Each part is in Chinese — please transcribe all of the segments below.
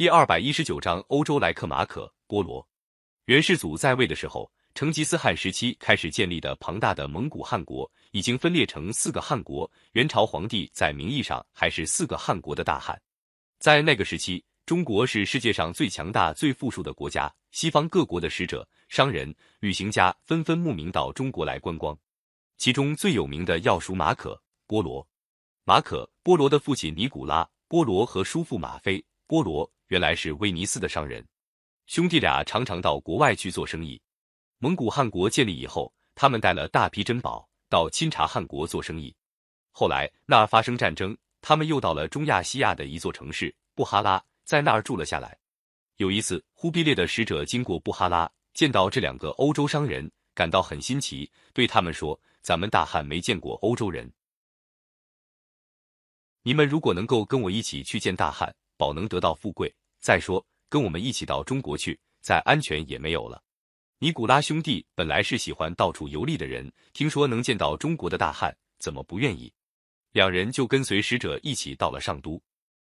第二百一十九章欧洲来客马可波罗。元世祖在位的时候，成吉思汗时期开始建立的庞大的蒙古汗国已经分裂成四个汗国。元朝皇帝在名义上还是四个汗国的大汗。在那个时期，中国是世界上最强大、最富庶的国家，西方各国的使者、商人、旅行家纷纷慕名到中国来观光。其中最有名的要数马可波罗。马可波罗的父亲尼古拉波罗和叔父马菲波罗。原来是威尼斯的商人，兄弟俩常常到国外去做生意。蒙古汗国建立以后，他们带了大批珍宝到钦察汗国做生意。后来那儿发生战争，他们又到了中亚西亚的一座城市布哈拉，在那儿住了下来。有一次，忽必烈的使者经过布哈拉，见到这两个欧洲商人，感到很新奇，对他们说：“咱们大汉没见过欧洲人，你们如果能够跟我一起去见大汉，保能得到富贵。”再说，跟我们一起到中国去，再安全也没有了。尼古拉兄弟本来是喜欢到处游历的人，听说能见到中国的大汉，怎么不愿意？两人就跟随使者一起到了上都。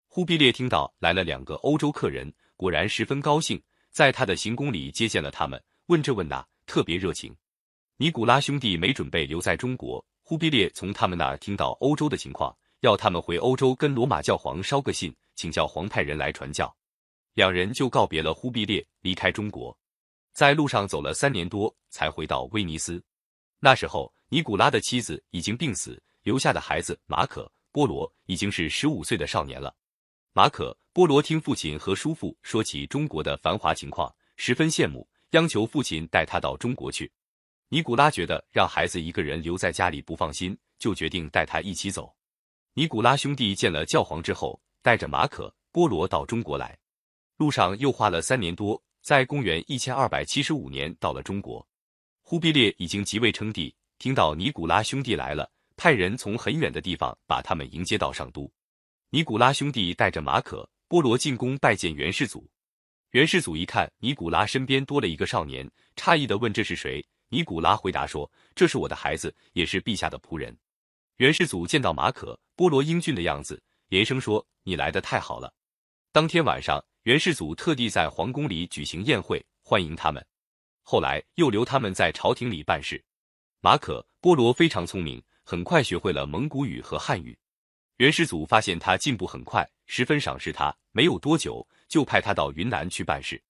忽必烈听到来了两个欧洲客人，果然十分高兴，在他的行宫里接见了他们，问这问那，特别热情。尼古拉兄弟没准备留在中国，忽必烈从他们那儿听到欧洲的情况，要他们回欧洲跟罗马教皇捎个信，请教皇派人来传教。两人就告别了忽必烈，离开中国，在路上走了三年多，才回到威尼斯。那时候，尼古拉的妻子已经病死，留下的孩子马可波罗已经是十五岁的少年了。马可波罗听父亲和叔父说起中国的繁华情况，十分羡慕，央求父亲带他到中国去。尼古拉觉得让孩子一个人留在家里不放心，就决定带他一起走。尼古拉兄弟见了教皇之后，带着马可波罗到中国来。路上又花了三年多，在公元一千二百七十五年到了中国。忽必烈已经即位称帝，听到尼古拉兄弟来了，派人从很远的地方把他们迎接到上都。尼古拉兄弟带着马可波罗进宫拜见元世祖。元世祖一看尼古拉身边多了一个少年，诧异的问：“这是谁？”尼古拉回答说：“这是我的孩子，也是陛下的仆人。”元世祖见到马可波罗英俊的样子，连声说：“你来的太好了。”当天晚上。元世祖特地在皇宫里举行宴会欢迎他们，后来又留他们在朝廷里办事。马可波罗非常聪明，很快学会了蒙古语和汉语。元世祖发现他进步很快，十分赏识他，没有多久就派他到云南去办事。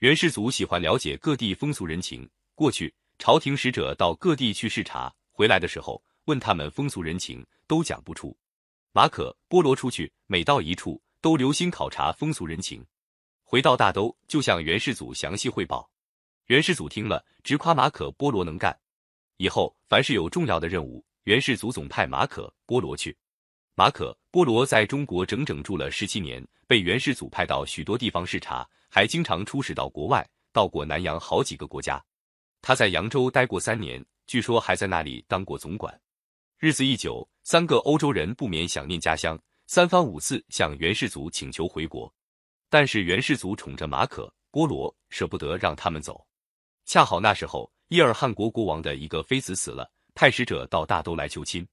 元世祖喜欢了解各地风俗人情，过去朝廷使者到各地去视察，回来的时候问他们风俗人情，都讲不出。马可波罗出去，每到一处。都留心考察风俗人情，回到大都就向元世祖详细汇报。元世祖听了，直夸马可波罗能干。以后凡是有重要的任务，元世祖总派马可波罗去。马可波罗在中国整整住了十七年，被元世祖派到许多地方视察，还经常出使到国外，到过南洋好几个国家。他在扬州待过三年，据说还在那里当过总管。日子一久，三个欧洲人不免想念家乡。三番五次向元世祖请求回国，但是元世祖宠着马可波罗，舍不得让他们走。恰好那时候伊尔汗国国王的一个妃子死了，派使者到大都来求亲。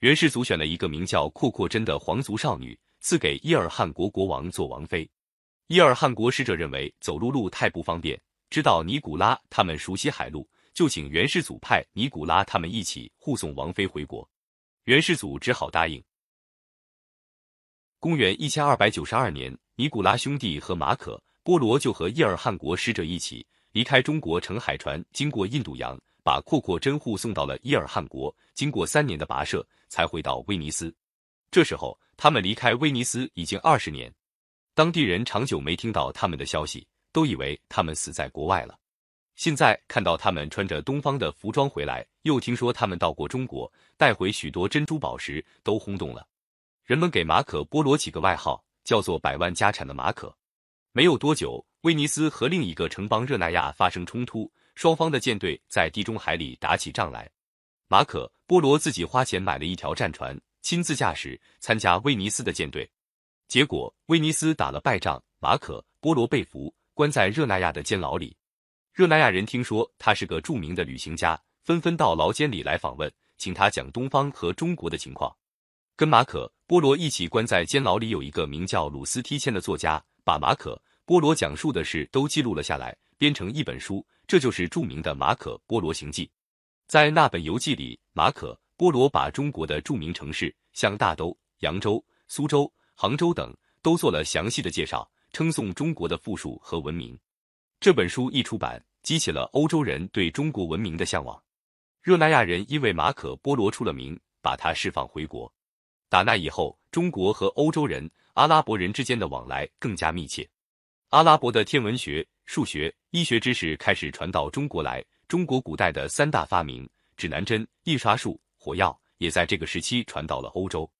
元世祖选了一个名叫阔阔真的皇族少女，赐给伊尔汗国国王做王妃。伊尔汗国使者认为走陆路太不方便，知道尼古拉他们熟悉海路，就请元世祖派尼古拉他们一起护送王妃回国。元世祖只好答应。公元一千二百九十二年，尼古拉兄弟和马可波罗就和伊尔汗国使者一起离开中国，乘海船经过印度洋，把阔阔真护送到了伊尔汗国。经过三年的跋涉，才回到威尼斯。这时候，他们离开威尼斯已经二十年，当地人长久没听到他们的消息，都以为他们死在国外了。现在看到他们穿着东方的服装回来，又听说他们到过中国，带回许多珍珠宝石，都轰动了。人们给马可波罗起个外号，叫做“百万家产的马可”。没有多久，威尼斯和另一个城邦热那亚发生冲突，双方的舰队在地中海里打起仗来。马可波罗自己花钱买了一条战船，亲自驾驶参加威尼斯的舰队。结果威尼斯打了败仗，马可波罗被俘，关在热那亚的监牢里。热那亚人听说他是个著名的旅行家，纷纷到牢监里来访问，请他讲东方和中国的情况。跟马可波罗一起关在监牢里有一个名叫鲁斯梯谦的作家，把马可·波罗讲述的事都记录了下来，编成一本书，这就是著名的《马可·波罗行记》。在那本游记里，马可·波罗把中国的著名城市，像大都、扬州、苏州、杭州等，都做了详细的介绍，称颂中国的富庶和文明。这本书一出版，激起了欧洲人对中国文明的向往。热那亚人因为马可·波罗出了名，把他释放回国。打那以后，中国和欧洲人、阿拉伯人之间的往来更加密切。阿拉伯的天文学、数学、医学知识开始传到中国来。中国古代的三大发明——指南针、印刷术、火药，也在这个时期传到了欧洲。